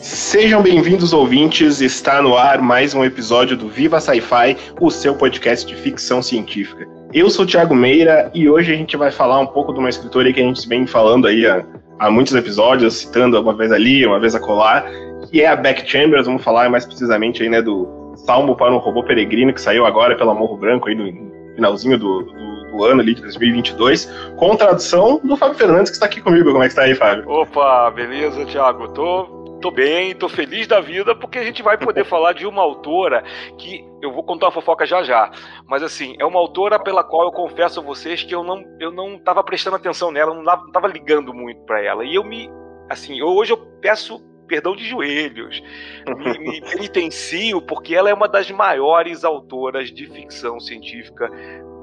Sejam bem-vindos, ouvintes. Está no ar mais um episódio do Viva Sci-Fi, o seu podcast de ficção científica. Eu sou o Thiago Meira e hoje a gente vai falar um pouco de uma escritora que a gente vem falando aí há, há muitos episódios, citando uma vez ali, uma vez a colar, que é a Beck Chambers. Vamos falar mais precisamente aí, né, do Salmo para um Robô Peregrino, que saiu agora pela Morro Branco aí no finalzinho do, do, do, ano ali de 2022, com tradução do Fábio Fernandes, que está aqui comigo. Como é que está aí, Fábio? Opa, beleza, Thiago? Tô Tô bem, tô feliz da vida, porque a gente vai poder falar de uma autora que eu vou contar uma fofoca já já, mas assim, é uma autora pela qual eu confesso a vocês que eu não eu não tava prestando atenção nela, não tava, não tava ligando muito para ela. E eu me assim, eu, hoje eu peço perdão de joelhos, me, me penitencio, porque ela é uma das maiores autoras de ficção científica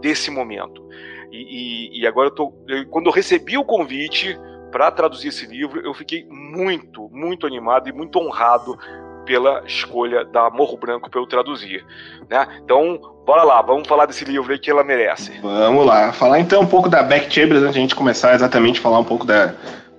desse momento. E, e, e agora eu tô, eu, quando eu recebi o convite para traduzir esse livro, eu fiquei muito, muito animado e muito honrado pela escolha da Morro Branco para eu traduzir. Né? Então, bora lá, vamos falar desse livro aí que ela merece. Vamos lá, falar então um pouco da Beck Chambers antes de a gente começar exatamente a falar um pouco da,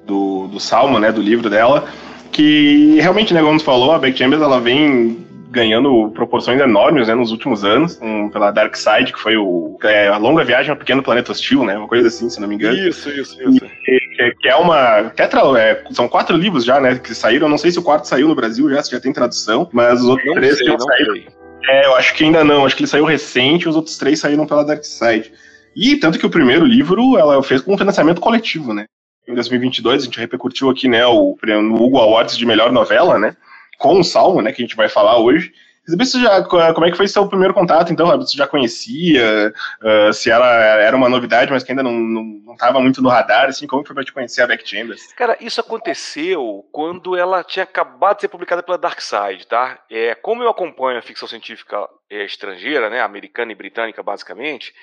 do, do Salmo, né, do livro dela, que realmente, né, como você falou, a Beck Chambers ela vem ganhando proporções enormes né, nos últimos anos, um, pela Dark Side, que foi o, é, a longa viagem ao pequeno planeta hostil, né? Uma coisa assim, se não me engano. Isso, isso, isso. E, que, que, é uma. Tetra, é, são quatro livros já, né? Que saíram. não sei se o quarto saiu no Brasil já, se já tem tradução, mas os outros não três sei, saíram. É, eu acho que ainda não, acho que ele saiu recente, os outros três saíram pela Dark Side. E tanto que o primeiro livro ela fez com um financiamento coletivo, né? Em 2022, a gente repercutiu aqui, né, o, no Hugo Awards de melhor novela, né? Com o Salmo, né, que a gente vai falar hoje. Você já, como é que foi seu primeiro contato, então, Você já conhecia? Uh, se ela era uma novidade, mas que ainda não estava muito no radar, assim, como foi para te conhecer a Beck Chambers? Cara, isso aconteceu quando ela tinha acabado de ser publicada pela Dark Side, tá? É, como eu acompanho a ficção científica é, estrangeira, né, americana e britânica, basicamente,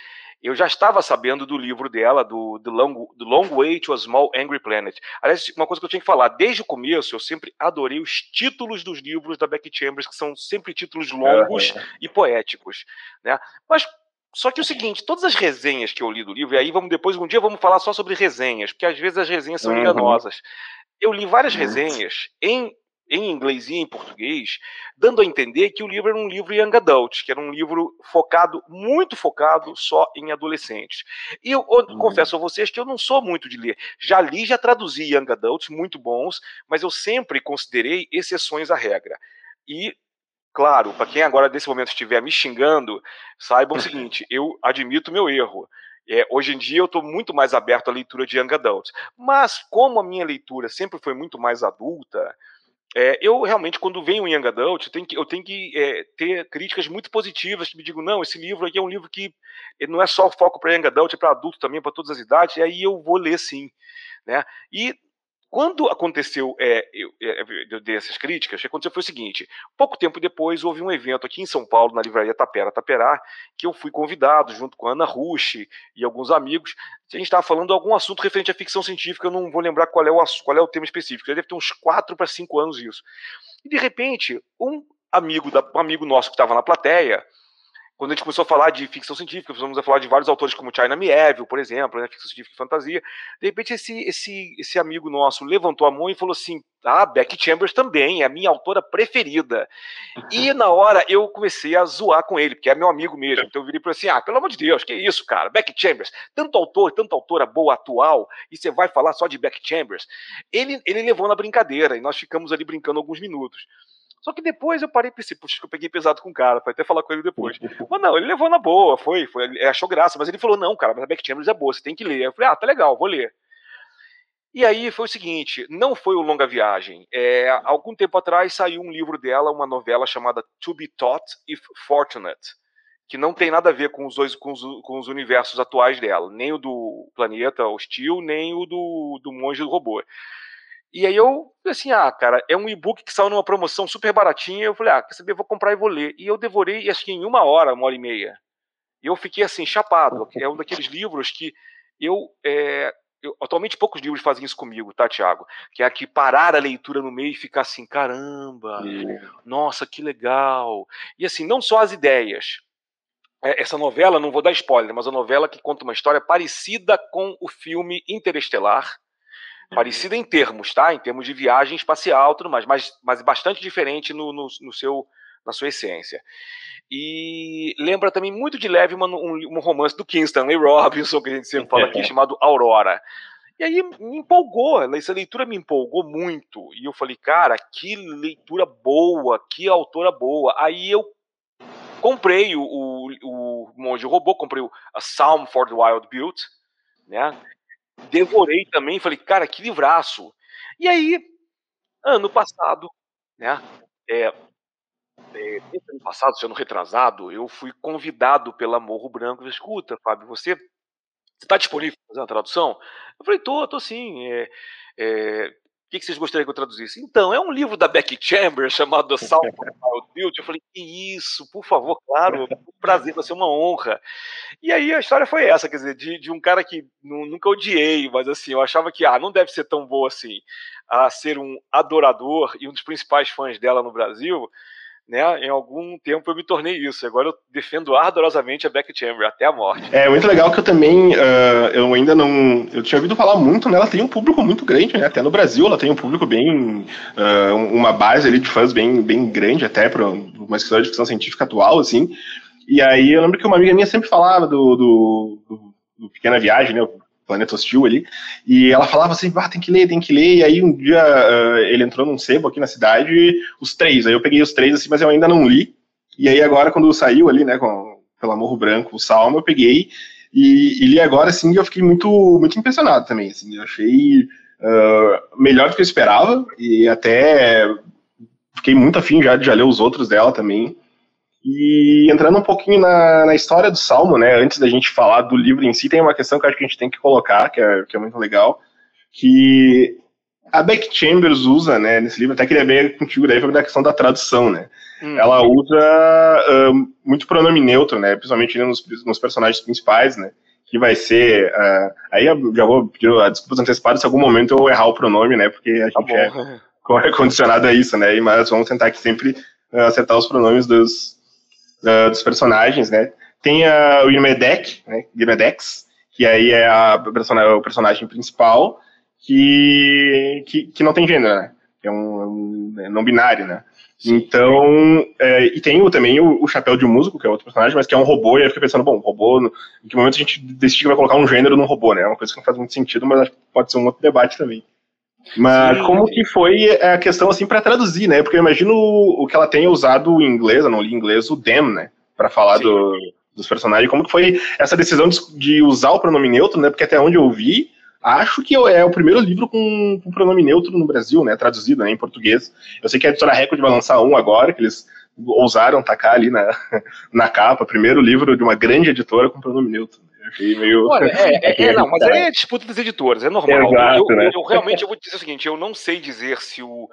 eu já estava sabendo do livro dela, do The Long, The Long Way to a Small Angry Planet. Aliás, uma coisa que eu tinha que falar, desde o começo eu sempre adorei os títulos dos livros da Becky Chambers, que são sempre títulos longos e poéticos. Né? Mas só que o seguinte, todas as resenhas que eu li do livro, e aí vamos depois, um dia vamos falar só sobre resenhas, porque às vezes as resenhas são uhum. enganosas. Eu li várias resenhas em em inglês e em português, dando a entender que o livro era um livro young adult, que era um livro focado, muito focado só em adolescentes. E eu, eu uhum. confesso a vocês que eu não sou muito de ler. Já li, já traduzi young adults muito bons, mas eu sempre considerei exceções à regra. E claro, para quem agora nesse momento estiver me xingando, saibam o seguinte: eu admito meu erro. É, hoje em dia eu estou muito mais aberto à leitura de young adults. Mas como a minha leitura sempre foi muito mais adulta, é, eu realmente, quando venho um Young Adult, eu tenho que, eu tenho que é, ter críticas muito positivas que me digam: não, esse livro aqui é um livro que não é só foco para Young Adult, é para adulto também, para todas as idades, e aí eu vou ler sim. Né? E quando aconteceu, é, eu, é, eu, dei essas críticas, o que aconteceu foi o seguinte: pouco tempo depois houve um evento aqui em São Paulo, na livraria Tapera Taperá, que eu fui convidado junto com a Ana Rush e alguns amigos. A gente estava falando de algum assunto referente à ficção científica, eu não vou lembrar qual é o, qual é o tema específico, já deve ter uns 4 para 5 anos isso. E de repente, um amigo, da, um amigo nosso que estava na plateia, quando a gente começou a falar de ficção científica, começamos a falar de vários autores como China Mieville, por exemplo, né, ficção científica e fantasia, de repente esse, esse, esse amigo nosso levantou a mão e falou assim, ah, Becky Chambers também, é a minha autora preferida. E na hora eu comecei a zoar com ele, porque é meu amigo mesmo, então eu virei para assim, ah, pelo amor de Deus, que isso, cara, Becky Chambers, tanto autor, tanta autora boa, atual, e você vai falar só de Becky Chambers. Ele, ele levou na brincadeira, e nós ficamos ali brincando alguns minutos. Só que depois eu parei e pensei, puxa, eu peguei pesado com o cara, foi até falar com ele depois. mas não, ele levou na boa, foi, foi, achou graça, mas ele falou, não, cara, mas a Beck Chambers é boa, você tem que ler. Eu falei, ah, tá legal, vou ler. E aí foi o seguinte, não foi o Longa Viagem. É, algum tempo atrás saiu um livro dela, uma novela chamada To Be Taught If Fortunate, que não tem nada a ver com os dois com os, com os universos atuais dela, nem o do planeta hostil, nem o do, do monge do robô. E aí eu, assim, ah, cara, é um e-book que saiu numa promoção super baratinha. Eu falei, ah, quer saber, vou comprar e vou ler. E eu devorei, acho que em uma hora, uma hora e meia. E eu fiquei, assim, chapado. É um daqueles livros que eu, é, eu, atualmente poucos livros fazem isso comigo, tá, Tiago? Que é aqui parar a leitura no meio e ficar assim, caramba, nossa, que legal. E assim, não só as ideias. É, essa novela, não vou dar spoiler, mas a novela que conta uma história parecida com o filme Interestelar, Parecida em termos, tá? Em termos de viagem espacial tudo mais, mas, mas bastante diferente no, no, no, seu, na sua essência. E lembra também muito de leve uma, um, um, romance do King Stanley Robinson, que a gente sempre fala aqui, chamado Aurora. E aí me empolgou, essa leitura me empolgou muito. E eu falei, cara, que leitura boa, que autora boa. Aí eu comprei o, o, o Monge Robô, comprei o A Psalm for the Wild Built, né? Devorei também, falei, cara, que livraço. E aí, ano passado, né? É, é, ano passado, sendo retrasado, eu fui convidado pela Morro Branco. Escuta, Fábio, você está disponível para fazer uma tradução? Eu falei, tô, tô sim. É, é, o que, que vocês gostariam que eu traduzisse? Então, é um livro da Becky Chambers chamado The Sound of Beauty. Eu falei, que isso, por favor, claro, um prazer, vai ser uma honra. E aí a história foi essa, quer dizer, de, de um cara que nunca odiei, mas assim, eu achava que, ah, não deve ser tão boa assim, a ser um adorador e um dos principais fãs dela no Brasil né, em algum tempo eu me tornei isso. Agora eu defendo ardorosamente a Beck Chamber até a morte. É muito legal que eu também, uh, eu ainda não, eu tinha ouvido falar muito, né? Ela tem um público muito grande, né? Até no Brasil ela tem um público bem, uh, uma base ali de fãs bem, bem grande até para uma escritora de ficção científica atual, assim. E aí eu lembro que uma amiga minha sempre falava do, do, do, do Pequena Viagem, né? Planeta Hostil ali, e ela falava assim, ah, tem que ler, tem que ler, e aí um dia uh, ele entrou num sebo aqui na cidade, os três, aí eu peguei os três assim, mas eu ainda não li, e aí agora quando saiu ali, né, com, pelo Morro Branco, o Salmo, eu peguei e, e li agora, assim, e eu fiquei muito, muito impressionado também, assim, eu achei uh, melhor do que eu esperava, e até fiquei muito afim já de já ler os outros dela também, e entrando um pouquinho na, na, história do Salmo, né, antes da gente falar do livro em si, tem uma questão que eu acho que a gente tem que colocar, que é, que é muito legal, que a Beck Chambers usa, né, nesse livro, até queria ver contigo daí, foi da questão da tradução, né, hum. ela usa uh, muito pronome neutro, né, principalmente nos, nos personagens principais, né, que vai ser, uh, aí eu já vou pedir a desculpas antecipadas se algum momento eu errar o pronome, né, porque a tá gente é, é condicionado a isso, né, mas vamos tentar aqui sempre uh, acertar os pronomes dos, uh, dos personagens, né? Tem a, o Irmedek, né? Irmedex, que aí é a, o personagem principal, que, que, que não tem gênero, né? Que é um, um é não binário, né? Então, é, e tem o, também o, o, Chapéu de Músico, que é outro personagem, mas que é um robô, e aí fica pensando, bom, robô, no, em que momento a gente decide que vai colocar um gênero no robô, né? É uma coisa que não faz muito sentido, mas pode ser um outro debate também. Mas Sim. como que foi a questão assim para traduzir, né? Porque eu imagino o que ela tenha usado em inglês, eu não li em inglês, o them, né? Para falar do, dos personagens. Como que foi essa decisão de, usar o pronome neutro, né? Porque até onde eu vi, acho que é o primeiro livro com, com pronome neutro no Brasil, né? Traduzido né, em português. Eu sei que a editora Record vai lançar um agora, que eles ousaram tacar ali na, na capa, primeiro livro de uma grande editora com pronome neutro. Meio. Olha, é, é, é não, mas é disputa das editoras, é normal. Exato, eu, né? eu, eu, realmente eu vou dizer o seguinte: eu não sei dizer se o,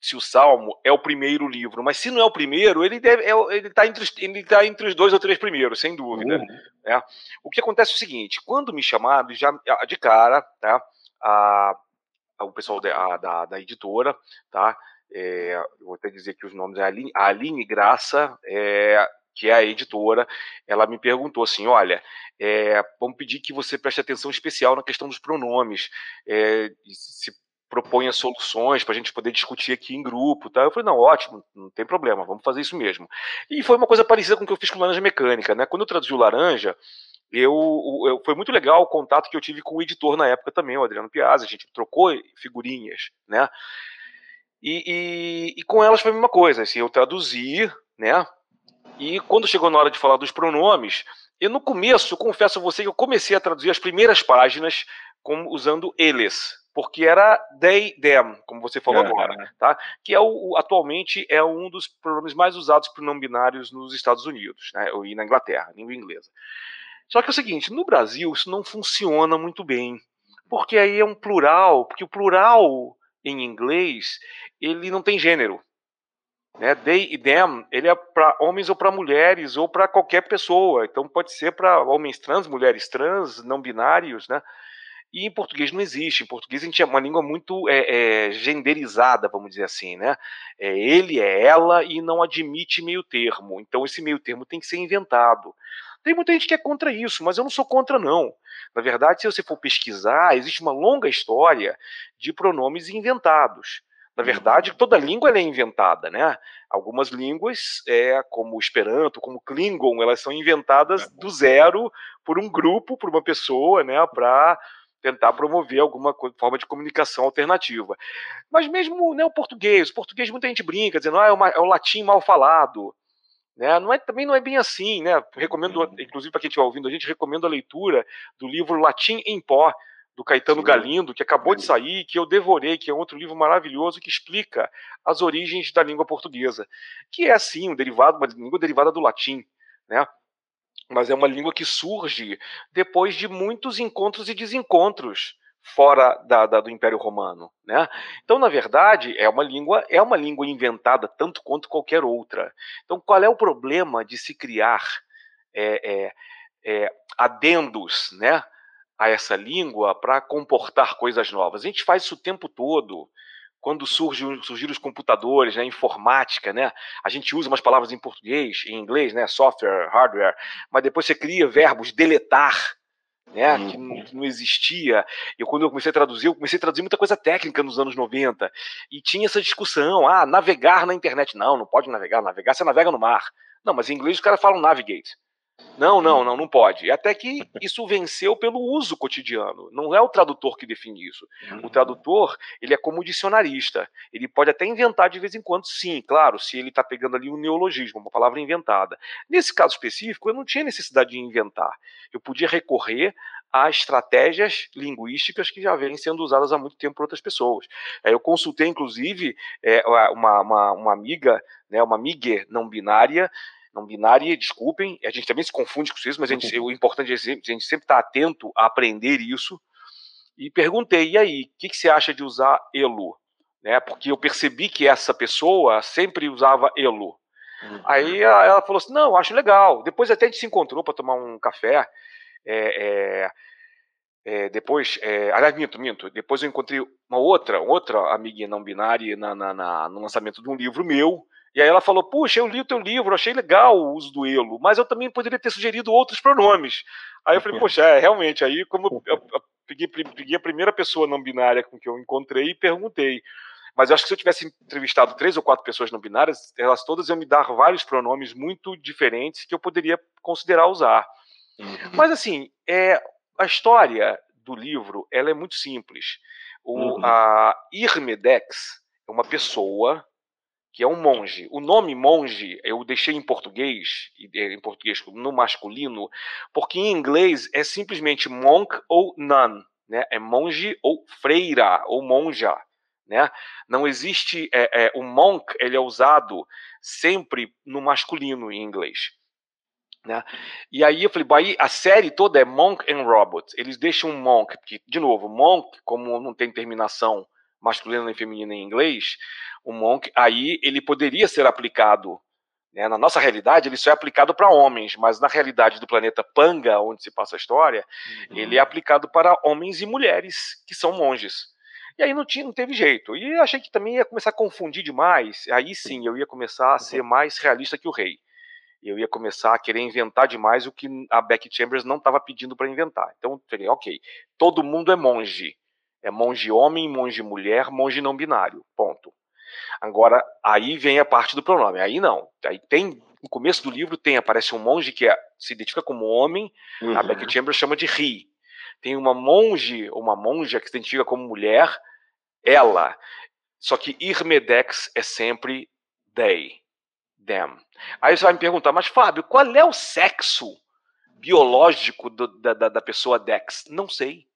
se o Salmo é o primeiro livro, mas se não é o primeiro, ele deve, é, ele está entre, ele tá entre os dois ou três primeiros, sem dúvida. Uhum. Né? O que acontece é o seguinte: quando me chamaram, já de cara, tá? A, o pessoal da, da, da editora, tá? É, vou até dizer que os nomes é a Aline, a Aline Graça, é, que é a editora, ela me perguntou assim: olha, é, vamos pedir que você preste atenção especial na questão dos pronomes, é, se proponha soluções para a gente poder discutir aqui em grupo. Tá? Eu falei: não, ótimo, não tem problema, vamos fazer isso mesmo. E foi uma coisa parecida com o que eu fiz com Laranja Mecânica. Né? Quando eu traduzi o Laranja, eu, eu, foi muito legal o contato que eu tive com o editor na época também, o Adriano Piazza, a gente trocou figurinhas, né? E, e, e, com elas foi a mesma coisa, assim, eu traduzi, né? E quando chegou na hora de falar dos pronomes, eu no começo, eu confesso a você que eu comecei a traduzir as primeiras páginas como, usando eles, porque era they, them, como você falou agora, tá? Que é o, atualmente é um dos pronomes mais usados por não binários nos Estados Unidos, né? E na Inglaterra, língua inglesa. Só que é o seguinte, no Brasil isso não funciona muito bem, porque aí é um plural, porque o plural em inglês ele não tem gênero. Né? They e them, ele é para homens ou para mulheres ou para qualquer pessoa. Então pode ser para homens trans, mulheres trans, não binários, né? E em português não existe. Em português a gente é uma língua muito é, é, genderizada, vamos dizer assim, né? É ele, é ela e não admite meio termo. Então esse meio termo tem que ser inventado. Tem muita gente que é contra isso, mas eu não sou contra, não. Na verdade, se você for pesquisar, existe uma longa história de pronomes inventados. Na verdade, toda língua é inventada, né? Algumas línguas, é, como o Esperanto, como o Klingon, elas são inventadas do zero por um grupo, por uma pessoa, né? Para tentar promover alguma forma de comunicação alternativa. Mas mesmo né, o português, o português muita gente brinca, dizendo ah, é, uma, é o latim mal falado. Né? Não é, também não é bem assim. Né? Recomendo, uhum. inclusive para quem estiver ouvindo a gente, recomendo a leitura do livro Latim em Pó, do Caetano Sim. Galindo, que acabou de sair, que eu devorei, que é outro livro maravilhoso que explica as origens da língua portuguesa, que é assim um derivado, uma língua derivada do latim, né? Mas é uma língua que surge depois de muitos encontros e desencontros fora da, da, do Império Romano, né? Então, na verdade, é uma língua é uma língua inventada tanto quanto qualquer outra. Então, qual é o problema de se criar é, é, é, adendos, né? A essa língua para comportar coisas novas. A gente faz isso o tempo todo. Quando surge, surgiram os computadores, né, a informática, né, a gente usa umas palavras em português, em inglês, né, software, hardware, mas depois você cria verbos deletar, né, que, não, que não existia. Eu, quando eu comecei a traduzir, eu comecei a traduzir muita coisa técnica nos anos 90. E tinha essa discussão: ah, navegar na internet. Não, não pode navegar. Navegar, você navega no mar. Não, mas em inglês os caras falam navigate. Não, não, não, não pode. Até que isso venceu pelo uso cotidiano. Não é o tradutor que define isso. O uhum. tradutor, ele é como dicionarista. Ele pode até inventar de vez em quando, sim, claro, se ele está pegando ali um neologismo, uma palavra inventada. Nesse caso específico, eu não tinha necessidade de inventar. Eu podia recorrer a estratégias linguísticas que já vêm sendo usadas há muito tempo por outras pessoas. Eu consultei, inclusive, é, uma, uma, uma amiga, né, uma amiga não binária, não binária, desculpem, a gente também se confunde com isso, mas gente, o importante é a gente sempre estar tá atento a aprender isso. E perguntei, e aí, o que, que, você acha de usar elo? Né, porque eu percebi que essa pessoa sempre usava elo. Uhum. Aí ela falou assim, não, acho legal. Depois até a gente se encontrou para tomar um café. É, é, é, depois, é, aliás, minto, minto. Depois eu encontrei uma outra, outra amiguinha não binária na, na, na, no lançamento de um livro meu, e aí ela falou: Puxa, eu li o teu livro, achei legal o uso do elo, mas eu também poderia ter sugerido outros pronomes. Aí eu falei: Poxa, é, realmente. Aí, como eu, eu peguei, peguei a primeira pessoa não binária com que eu encontrei e perguntei. Mas eu acho que se eu tivesse entrevistado três ou quatro pessoas não binárias, elas todas iam me dar vários pronomes muito diferentes que eu poderia considerar usar. Uhum. Mas assim, é, a história do livro ela é muito simples. O, uhum. A Irmedex é uma pessoa que é um monge. O nome monge eu deixei em português, em português no masculino, porque em inglês é simplesmente monk ou nun, né? É monge ou freira ou monja, né? Não existe é, é, o monk, ele é usado sempre no masculino em inglês. Né? E aí eu falei, a série toda é Monk and Robot. Eles deixam Monk, porque, de novo, Monk, como não tem terminação masculina e feminina em inglês, o Monk, aí ele poderia ser aplicado. Né? Na nossa realidade, ele só é aplicado para homens, mas na realidade do planeta Panga, onde se passa a história, uhum. ele é aplicado para homens e mulheres que são monges. E aí não, tinha, não teve jeito. E achei que também ia começar a confundir demais. Aí sim eu ia começar a ser mais realista que o rei. Eu ia começar a querer inventar demais o que a Becky Chambers não estava pedindo para inventar. Então eu falei, ok, todo mundo é monge. É monge homem, monge mulher, monge não binário. Ponto. Agora, aí vem a parte do pronome. Aí não. Aí tem. No começo do livro tem, aparece um monge que é, se identifica como homem, uhum. a Becky Chambers chama de ri. Tem uma monge, uma monja que se identifica como mulher, ela. Só que Irmedex é sempre they, them. Aí você vai me perguntar, mas Fábio, qual é o sexo biológico do, da, da pessoa Dex? Não sei.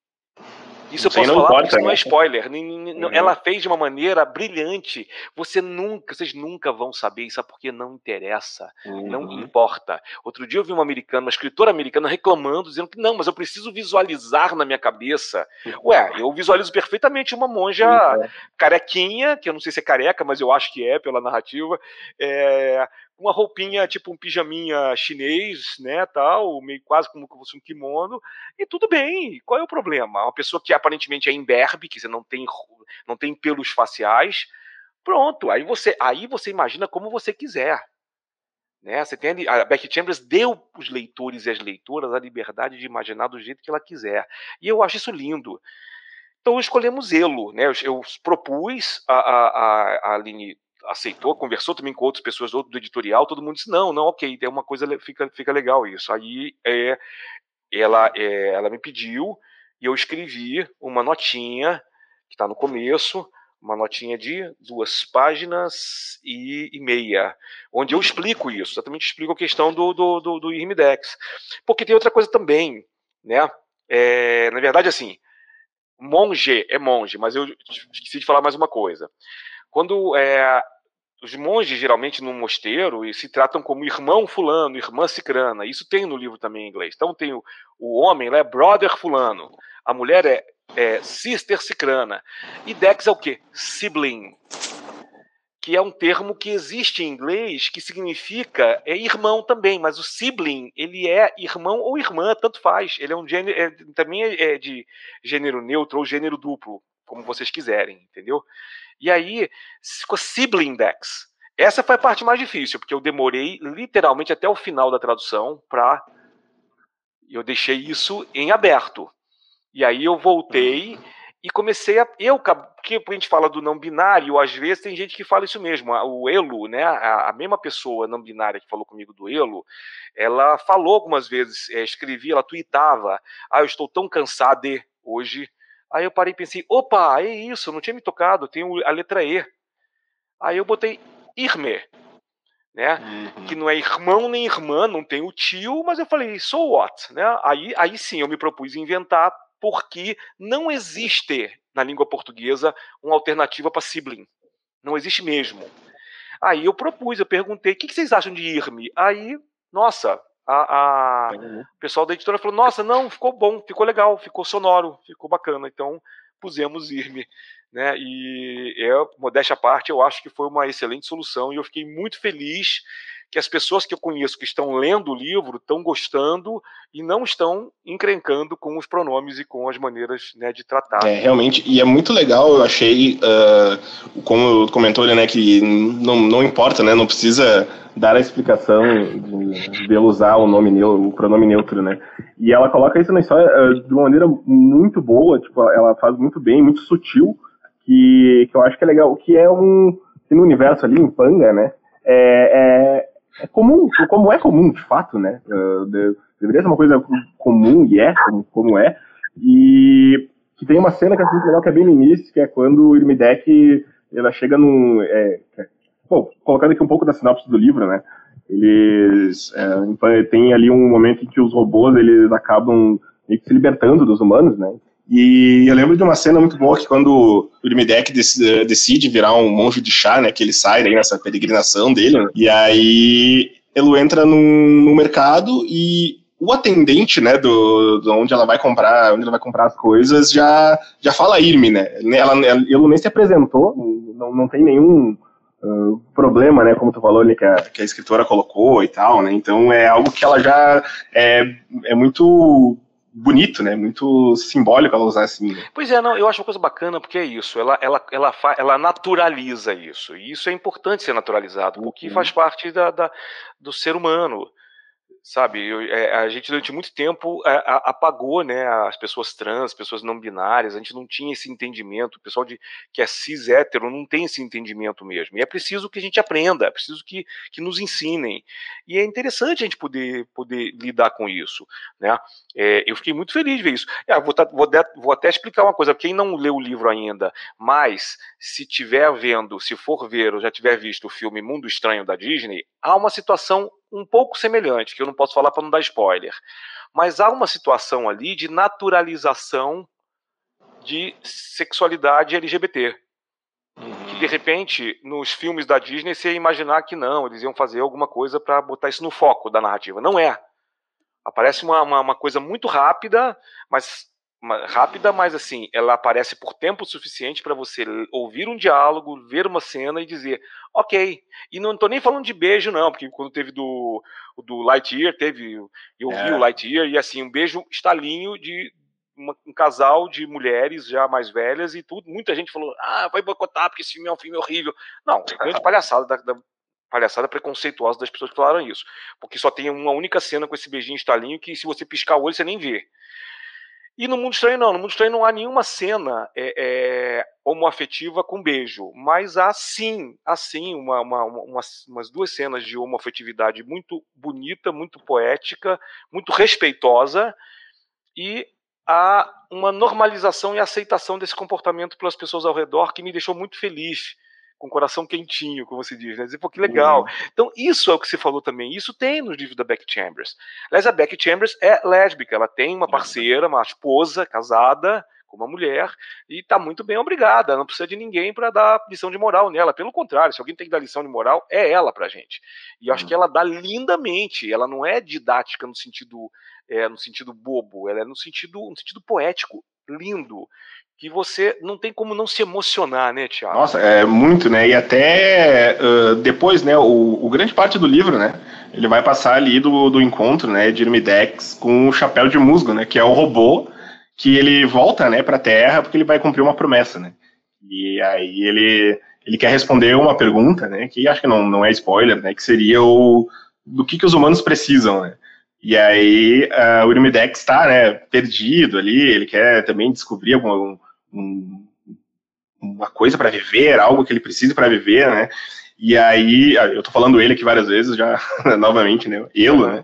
Isso eu posso falar, importa, isso não é né? spoiler. Uhum. Ela fez de uma maneira brilhante. Você nunca, vocês nunca vão saber isso, porque não interessa, uhum. não importa. Outro dia eu vi uma americana, uma escritora americana reclamando, dizendo que não, mas eu preciso visualizar na minha cabeça. Ué, eu visualizo perfeitamente uma monja uhum. carequinha, que eu não sei se é careca, mas eu acho que é pela narrativa, é, uma roupinha, tipo um pijaminha chinês, né, tal, meio quase como se fosse um kimono, e tudo bem, qual é o problema? Uma pessoa que aparentemente é imberbe, que não tem, não tem pelos faciais, pronto, aí você, aí você imagina como você quiser. Né? Você tem a, a Becky Chambers deu os leitores e as leitoras a liberdade de imaginar do jeito que ela quiser. E eu acho isso lindo. Então escolhemos Elo, né? Eu, eu propus, a, a, a Aline aceitou, conversou também com outras pessoas do, do, editorial, todo mundo disse, não, não, ok, é uma coisa, fica, fica legal isso. Aí é, ela, é, ela me pediu e eu escrevi uma notinha, que está no começo, uma notinha de duas páginas e, e, meia, onde eu explico isso, exatamente explico a questão do, do, do, do IRMDEX. Porque tem outra coisa também, né? É, na verdade, assim, monge é monge, mas eu esqueci de falar mais uma coisa. Quando é, os monges, geralmente, no mosteiro, se tratam como irmão fulano, irmã cicrana. Isso tem no livro também em inglês. Então tem o, o homem, é brother fulano. A mulher é, é sister cicrana. E dex é o quê? Sibling que é um termo que existe em inglês que significa é irmão também, mas o sibling ele é irmão ou irmã, tanto faz. Ele é um gênero, é, também é de gênero neutro ou gênero duplo, como vocês quiserem, entendeu? E aí ficou sibling dex. Essa foi a parte mais difícil, porque eu demorei literalmente até o final da tradução para eu deixei isso em aberto. E aí eu voltei e comecei a. Eu, porque a gente fala do não binário, às vezes tem gente que fala isso mesmo. O Elo, né, a, a mesma pessoa não binária que falou comigo do Elo, ela falou algumas vezes, é, escrevia, ela tweetava: Ah, eu estou tão cansada de hoje. Aí eu parei e pensei: opa, é isso, não tinha me tocado, tem a letra E. Aí eu botei Irme, né? Uhum. Que não é irmão nem irmã, não tem o tio, mas eu falei, so what? Né? Aí, aí sim eu me propus inventar porque não existe na língua portuguesa uma alternativa para sibling. Não existe mesmo. Aí eu propus, eu perguntei, o que, vocês acham de IRME? Aí, nossa, a, a, o pessoal da editora falou, nossa, não, ficou bom, ficou legal, ficou sonoro, ficou bacana. Então, pusemos IRME. Né? E eu, modéstia à parte, eu acho que foi uma excelente solução e eu fiquei muito feliz que as pessoas que eu conheço que estão lendo o livro estão gostando e não estão encrencando com os pronomes e com as maneiras né, de tratar. É, realmente, e é muito legal, eu achei, uh, como comentou ele, né, que não, não importa, né, não precisa dar a explicação de, de usar o nome neutro, o pronome neutro, né, e ela coloca isso na história uh, de uma maneira muito boa, tipo, ela faz muito bem, muito sutil, que, que eu acho que é legal, que é um, no universo ali, em Panga, né, é, é é comum, como é comum de fato, né? Uh, deveria ser uma coisa comum e é como, é. E que tem uma cena que é muito legal que é bem no início, que é quando o Irmidek ela chega num. É, é, bom, colocando aqui um pouco da sinopse do livro, né? Eles é, tem ali um momento em que os robôs eles acabam se libertando dos humanos, né? E eu lembro de uma cena muito boa que quando o Irmidek decide virar um monge de chá, né, que ele sai nessa peregrinação dele, né, e aí ele entra num, num mercado e o atendente, né, do, do, onde ela vai comprar, onde ela vai comprar as coisas, já já fala Irme, né? Ela, ela nem se apresentou, não, não tem nenhum uh, problema, né, como tu falou que a, que a escritora colocou e tal, né? Então é algo que ela já é, é muito bonito, né? Muito simbólico ela usar assim. Né? Pois é, não, eu acho uma coisa bacana porque é isso, ela, ela, ela, ela naturaliza isso. E isso é importante ser naturalizado, porque uhum. faz parte da, da, do ser humano sabe, eu, é, a gente durante muito tempo a, a, apagou, né, as pessoas trans, pessoas não binárias, a gente não tinha esse entendimento, o pessoal de, que é cis hétero não tem esse entendimento mesmo, e é preciso que a gente aprenda, é preciso que, que nos ensinem, e é interessante a gente poder, poder lidar com isso, né, é, eu fiquei muito feliz de ver isso, é, vou, tá, vou, de, vou até explicar uma coisa, quem não leu o livro ainda, mas se tiver vendo, se for ver ou já tiver visto o filme Mundo Estranho da Disney, há uma situação um pouco semelhante, que eu não posso falar para não dar spoiler. Mas há uma situação ali de naturalização de sexualidade LGBT. Que de repente, nos filmes da Disney, você ia imaginar que não, eles iam fazer alguma coisa para botar isso no foco da narrativa. Não é. Aparece uma, uma, uma coisa muito rápida, mas rápida, mas assim, ela aparece por tempo suficiente para você ouvir um diálogo, ver uma cena e dizer, ok. E não estou nem falando de beijo, não, porque quando teve do, do Lightyear, teve. Eu é. vi o Lightyear e assim, um beijo estalinho de uma, um casal de mulheres já mais velhas e tudo. Muita gente falou, ah, vai boicotar porque esse filme é um filme horrível. Não, é grande palhaçada da, da palhaçada preconceituosa das pessoas que falaram isso. Porque só tem uma única cena com esse beijinho estalinho que se você piscar o olho você nem vê. E no Mundo Estranho não, no Mundo Estranho não há nenhuma cena é, é, homoafetiva com beijo, mas há sim, há sim uma, uma, uma, umas duas cenas de homoafetividade muito bonita, muito poética, muito respeitosa, e há uma normalização e aceitação desse comportamento pelas pessoas ao redor que me deixou muito feliz com o coração quentinho, como se diz, né? Dizer, pô, que legal. Uhum. Então, isso é o que você falou também. Isso tem nos livros da Becky Chambers. Aliás, a Becky Chambers é lésbica, ela tem uma parceira, uma esposa casada com uma mulher e está muito bem obrigada. Não precisa de ninguém para dar lição de moral nela. Pelo contrário, se alguém tem que dar lição de moral, é ela pra gente. E eu acho que uhum. ela dá lindamente. Ela não é didática no sentido, é, no sentido bobo, ela é no sentido, no sentido poético lindo que você não tem como não se emocionar, né, Tiago? Nossa, é muito, né? E até uh, depois, né, o, o, grande parte do livro, né, ele vai passar ali do, do encontro, né, de Irmidex com o chapéu de musgo, né, que é o robô que ele volta, né, para a Terra porque ele vai cumprir uma promessa, né? E aí ele ele quer responder uma pergunta, né, que acho que não, não é spoiler, né, que seria o do que que os humanos precisam, né? E aí uh, o Irmidex está, né, perdido ali, ele quer também descobrir algum, um, uma coisa para viver, algo que ele precisa para viver, né? E aí, ah, eu tô falando ele aqui várias vezes já, novamente, né? Elo, né?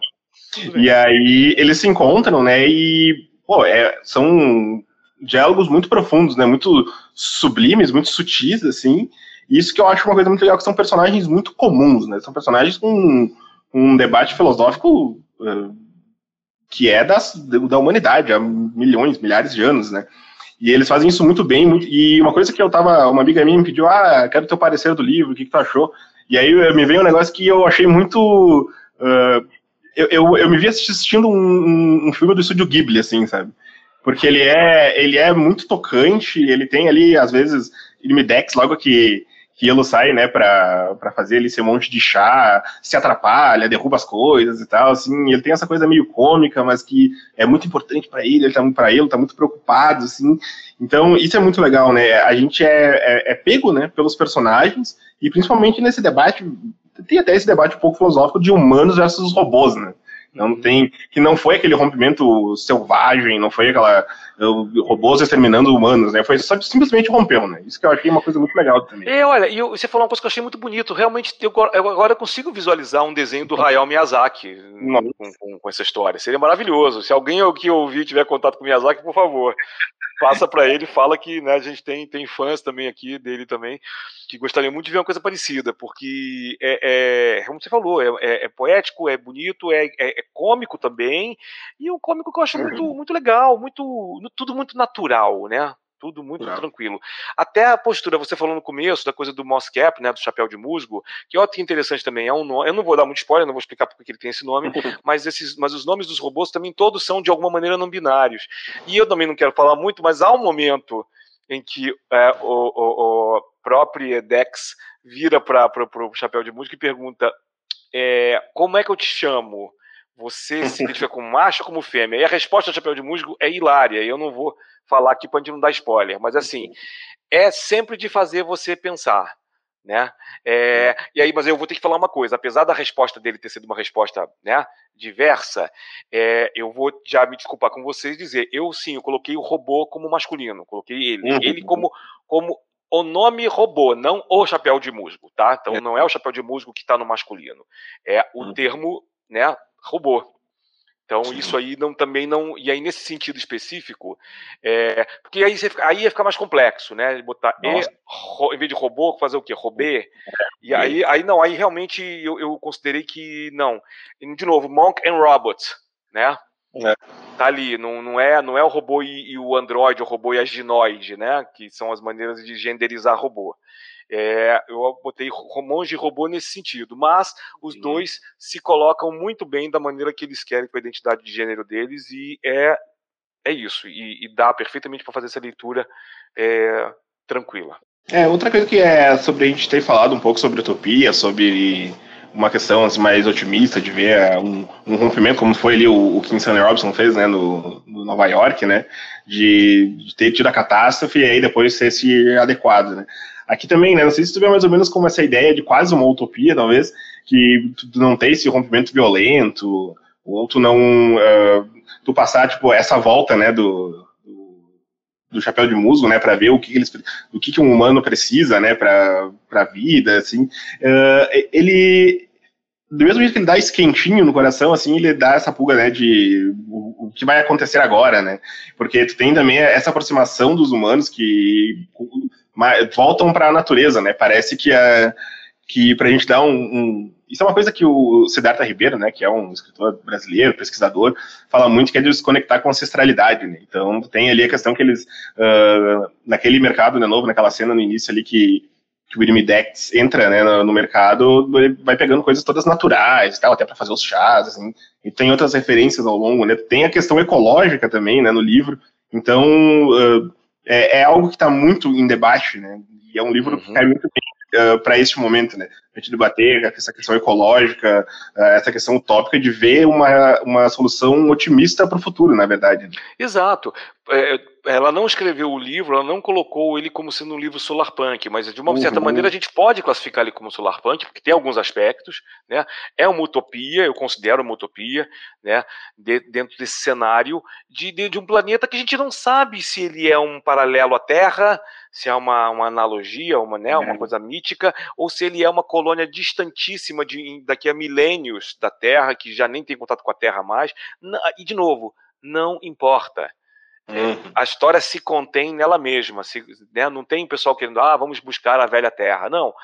E aí eles se encontram, né? E, pô, é, são diálogos muito profundos, né? Muito sublimes, muito sutis, assim. E isso que eu acho uma coisa muito legal, que são personagens muito comuns, né? São personagens com um debate filosófico que é das, da humanidade há milhões, milhares de anos, né? E eles fazem isso muito bem. Muito, e uma coisa que eu tava. Uma amiga minha me pediu: ah, quero teu parecer do livro, o que, que tu achou? E aí me veio um negócio que eu achei muito. Uh, eu, eu, eu, me vi assistindo um, um, filme do estúdio Ghibli, assim, sabe? Porque ele é, ele é muito tocante, ele tem ali, às vezes, ele me dex logo que que ele sai, né, pra, pra fazer ele ser um monte de chá, se atrapalha, derruba as coisas e tal, assim, ele tem essa coisa meio cômica, mas que é muito importante para ele, ele tá para ele, tá muito preocupado, assim, então isso é muito legal, né, a gente é, é, é, pego, né, pelos personagens, e principalmente nesse debate, tem até esse debate um pouco filosófico de humanos versus robôs, né, não tem, que não foi aquele rompimento selvagem, não foi aquela robôs exterminando humanos, né? Foi só simplesmente rompeu, né? Isso que eu achei uma coisa muito legal também. É, olha, e você falou uma coisa que eu achei muito bonito. Realmente, eu, agora eu consigo visualizar um desenho do Hayao Miyazaki com, com, com, essa história. Seria maravilhoso. Se alguém que ouvir tiver contato com Miyazaki, por favor, passa para ele, fala que né, a gente tem, tem fãs também aqui dele também que gostariam muito de ver uma coisa parecida, porque é, é como você falou, é, é, é poético, é bonito, é, é, é, cômico também, e um cômico que eu acho muito, muito legal, muito tudo muito natural, né? Tudo muito tranquilo. Até a postura, você falou no começo da coisa do moss cap, né, do chapéu de musgo, que é que interessante também, é um nome, eu não vou dar muito spoiler, não vou explicar porque ele tem esse nome, mas esses, mas os nomes dos robôs também todos são de alguma maneira não binários. E eu também não quero falar muito, mas há um momento em que é, o, o, o próprio Dex vira para o chapéu de musgo e pergunta é, como é que eu te chamo? Você se identifica como macho ou como fêmea? E a resposta do chapéu de musgo é hilária. Eu não vou falar aqui para a gente não dar spoiler, mas assim, é sempre de fazer você pensar. Né? É, e aí, mas eu vou ter que falar uma coisa, apesar da resposta dele ter sido uma resposta né, diversa, é, eu vou já me desculpar com vocês e dizer, eu sim, eu coloquei o robô como masculino, coloquei ele, uhum. ele como, como o nome robô, não o chapéu de musgo, tá? Então é. não é o chapéu de musgo que está no masculino, é o uhum. termo, né, robô. Então isso aí não também não e aí nesse sentido específico, é, porque aí você, aí ia ficar mais complexo, né? Botar e, ro, em vez de robô fazer o quê? Robê. É, e aí aí não aí realmente eu, eu considerei que não. De novo, Monk and Robot, né? É. Tá ali, não, não, é, não é o robô e, e o androide, o robô e a ginoide, né? Que são as maneiras de genderizar robô. É, eu botei monge e robô nesse sentido, mas os Sim. dois se colocam muito bem da maneira que eles querem com a identidade de gênero deles e é, é isso, e, e dá perfeitamente para fazer essa leitura é, tranquila. É, outra coisa que é sobre a gente ter falado um pouco sobre utopia, sobre uma questão assim, mais otimista de ver é, um, um, rompimento, como foi ali o, o King Stanley Robinson fez, né, no, no Nova York, né, de, de, ter tido a catástrofe e aí depois ser se adequado, né. Aqui também, né? Não sei se tu vê mais ou menos como essa ideia de quase uma utopia, talvez, que tu não tem esse rompimento violento, ou tu não. Uh, tu passar, tipo, essa volta, né, do, do chapéu de musgo, né, para ver o que eles, o que, que um humano precisa, né, para a vida, assim, uh, ele do mesmo jeito que ele dá esse quentinho no coração, assim, ele dá essa pulga, né, de o, o que vai acontecer agora, né, porque tu tem também essa aproximação dos humanos que voltam para a natureza, né, parece que a que para a gente dar um, um, Isso é uma coisa que o Siddhartha Ribeiro, né, que é um escritor brasileiro, pesquisador, fala muito que é de se conectar com a ancestralidade, né? Então tem ali a questão que eles. Uh, naquele mercado, né, novo, naquela cena no início ali que, que o Irmidex entra né, no, no, mercado, ele vai pegando coisas todas naturais tal, até para fazer os chás, assim. E tem outras referências ao longo, né? Tem a questão ecológica também, né, no livro. Então. Uh, é, é, algo que está muito em debate, né? E é um livro uhum. que cai muito bem uh, eh, para este momento, né? A gente debater essa questão ecológica, uh, essa questão utópica de ver uma, uma solução otimista para o futuro, na verdade. Né? Exato. É, ela não escreveu o livro, ela não colocou ele como sendo um livro solarpunk, mas de uma uhum. certa maneira a gente pode classificar ele como solarpunk, porque tem alguns aspectos, né? É uma utopia, eu considero uma utopia, né? De, dentro desse cenário de, de, de, um planeta que a gente não sabe se ele é um paralelo à Terra, se é uma, uma analogia, uma, né, uma é. coisa mítica, ou se ele é uma colônia distantíssima de, daqui a milênios da Terra, que já nem tem contato com a Terra mais. E, de novo, não importa. Uhum. A história se contém nela mesma. Se, né, não tem pessoal querendo, ah, vamos buscar a velha terra. Não.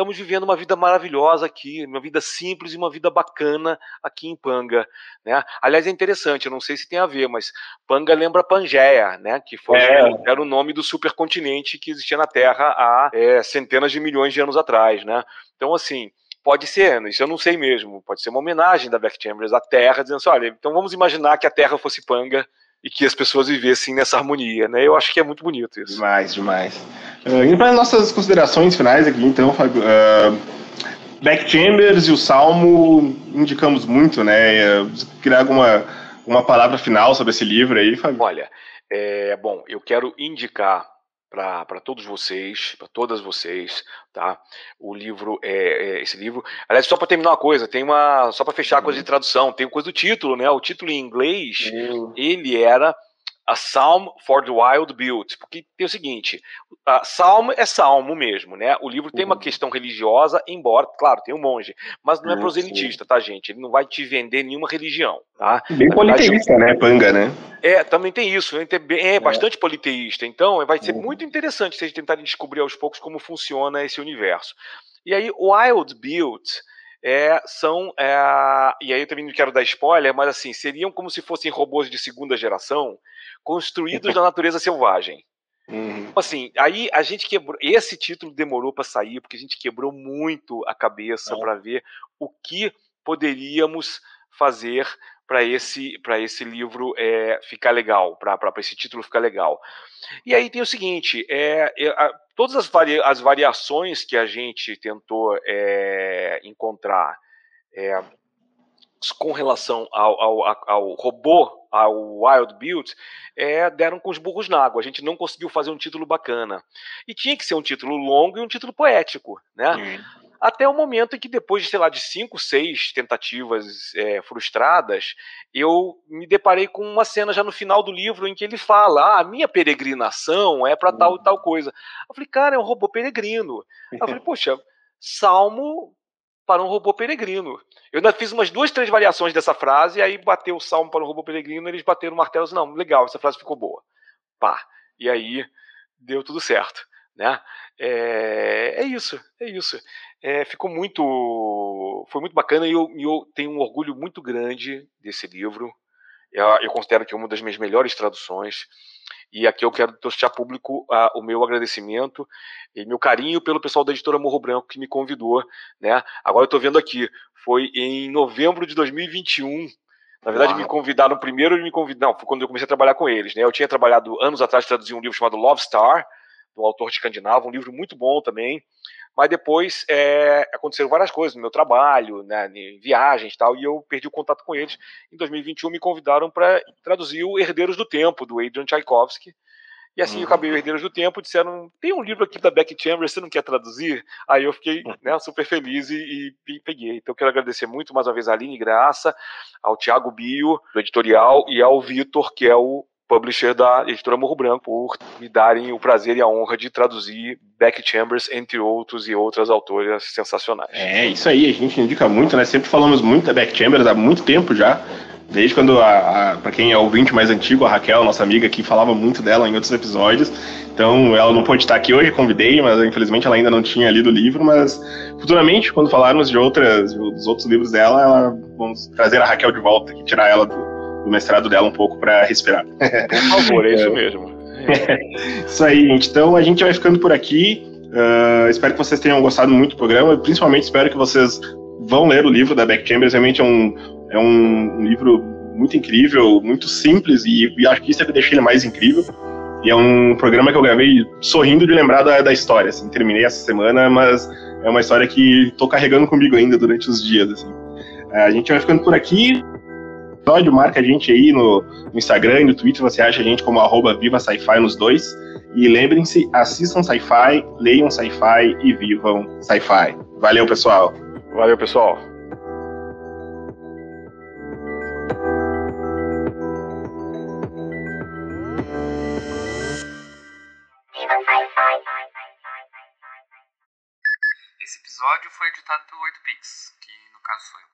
Estamos vivendo uma vida maravilhosa aqui, uma vida simples e uma vida bacana aqui em Panga. Né? Aliás, é interessante, eu não sei se tem a ver, mas Panga lembra Pangeia, né? que foi, é. era o nome do supercontinente que existia na Terra há é, centenas de milhões de anos atrás. Né? Então, assim, pode ser, isso eu não sei mesmo, pode ser uma homenagem da Beck Chambers à Terra, dizendo assim, olha, então vamos imaginar que a Terra fosse Panga e que as pessoas vivessem nessa harmonia, né? Eu acho que é muito bonito isso. Demais, demais. Uh, indo para nossas considerações finais aqui, então, Fábio, uh, Chambers e o Salmo indicamos muito, né? Uh, criar alguma uma palavra final sobre esse livro aí, Fábio? Olha, é, bom, eu quero indicar para todos vocês, para todas vocês, tá? O livro é, é esse livro. Aliás, só para terminar uma coisa, tem uma só para fechar a coisa de uhum. tradução, tem coisa do título, né? O título em inglês, ele era a Psalm for the Wild Built, porque tem o seguinte, a Salmo é salmo mesmo, né? O livro tem uma uhum. questão religiosa, embora, claro, tem um monge, mas não é proselitista, tá, gente? Ele não vai te vender nenhuma religião, tá? Bem Na politeísta, verdade, né, Panga, né? É, também tem isso, é, é, é bastante politeísta, então vai ser uhum. muito interessante vocês tentarem descobrir aos poucos como funciona esse universo. E aí, Wild Built é, são. É, e aí eu também não quero dar spoiler, mas assim, seriam como se fossem robôs de segunda geração construídos na natureza selvagem. Uhum. Então, assim, aí a gente quebrou. Esse título demorou para sair, porque a gente quebrou muito a cabeça para ver o que poderíamos fazer para esse, esse livro é, ficar legal, para esse título ficar legal. E aí tem o seguinte: é, é a, todas as, varia, as, variações que a gente tentou é, encontrar com relação ao, ao, ao, robô, ao Wild Build, é, deram com os burros na água. A gente não conseguiu fazer um título bacana. E tinha que ser um título longo e um título poético, né? Hum. Até o momento em que, depois de, sei lá, de cinco, seis tentativas é, frustradas, eu me deparei com uma cena já no final do livro em que ele fala: Ah, a minha peregrinação é para tal e tal coisa. Eu falei, cara, é um robô peregrino. Eu falei, poxa, salmo para um robô peregrino. Eu ainda fiz umas duas, três variações dessa frase, e aí bateu o salmo para um robô peregrino, eles bateram o martelo e não, legal, essa frase ficou boa. Pá. E aí deu tudo certo. Né? É, é isso, é isso. É, ficou muito. Foi muito bacana e eu, eu, tenho um orgulho muito grande desse livro. Eu, eu considero que é uma das minhas melhores traduções. E aqui eu quero deixar público uh, o meu agradecimento e meu carinho pelo pessoal da editora Morro Branco que me convidou. Né? Agora eu estou vendo aqui, foi em novembro de 2021. Na verdade, Uau. me convidaram primeiro me convidaram. Não, foi quando eu comecei a trabalhar com eles. Né? Eu tinha trabalhado anos atrás, traduzi um livro chamado Love Star, do autor escandinavo, um livro muito bom também. Mas depois é, aconteceram várias coisas no meu trabalho, né, em viagens e tal, e eu perdi o contato com eles. Em 2021 me convidaram para traduzir o Herdeiros do Tempo, do Adrian Tchaikovsky. E assim, uhum. eu acabei Herdeiros do Tempo, disseram, tem um livro aqui da Becky Chambers, você não quer traduzir? Aí eu fiquei uhum. né, super feliz e, e, peguei. Então quero agradecer muito mais uma vez a Aline Graça, ao Thiago Bio, do editorial, e ao Vitor, que é o publisher da editora Morro Branco, por me darem o prazer e a honra de traduzir Becky Chambers, entre outros e outras autoras sensacionais. É, isso aí, a gente indica muito, né? Sempre falamos muito da Becky Chambers há muito tempo já. Desde quando, a, a para quem é ouvinte mais antigo, a Raquel, nossa amiga aqui, falava muito dela em outros episódios. Então, ela não pôde estar aqui hoje, convidei, mas infelizmente ela ainda não tinha lido o livro. Mas futuramente, quando falarmos de outras, dos outros livros dela, ela, vamos trazer a Raquel de volta, tirar ela do, do mestrado dela um pouco para respirar. Por favor, é isso é. mesmo. isso aí, gente. Então a gente vai ficando por aqui. Uh, espero que vocês tenham gostado muito do programa. Principalmente espero que vocês vão ler o livro da Beck Chambers. Realmente é um, é um livro muito incrível, muito simples e, e acho que isso é que deixa ele mais incrível. E é um programa que eu gravei sorrindo de lembrar da, da história. Assim. Terminei essa semana, mas é uma história que estou carregando comigo ainda durante os dias. Assim. A gente vai ficando por aqui episódio, marca a gente aí no, no Instagram e no Twitter, você acha a gente como arroba Viva Sci-Fi nos dois. E lembrem-se, assistam Sci-Fi, leiam Sci-Fi e vivam Sci-Fi. Valeu, pessoal. Valeu, pessoal. Esse episódio foi editado pelo 8pix, que no caso sou eu.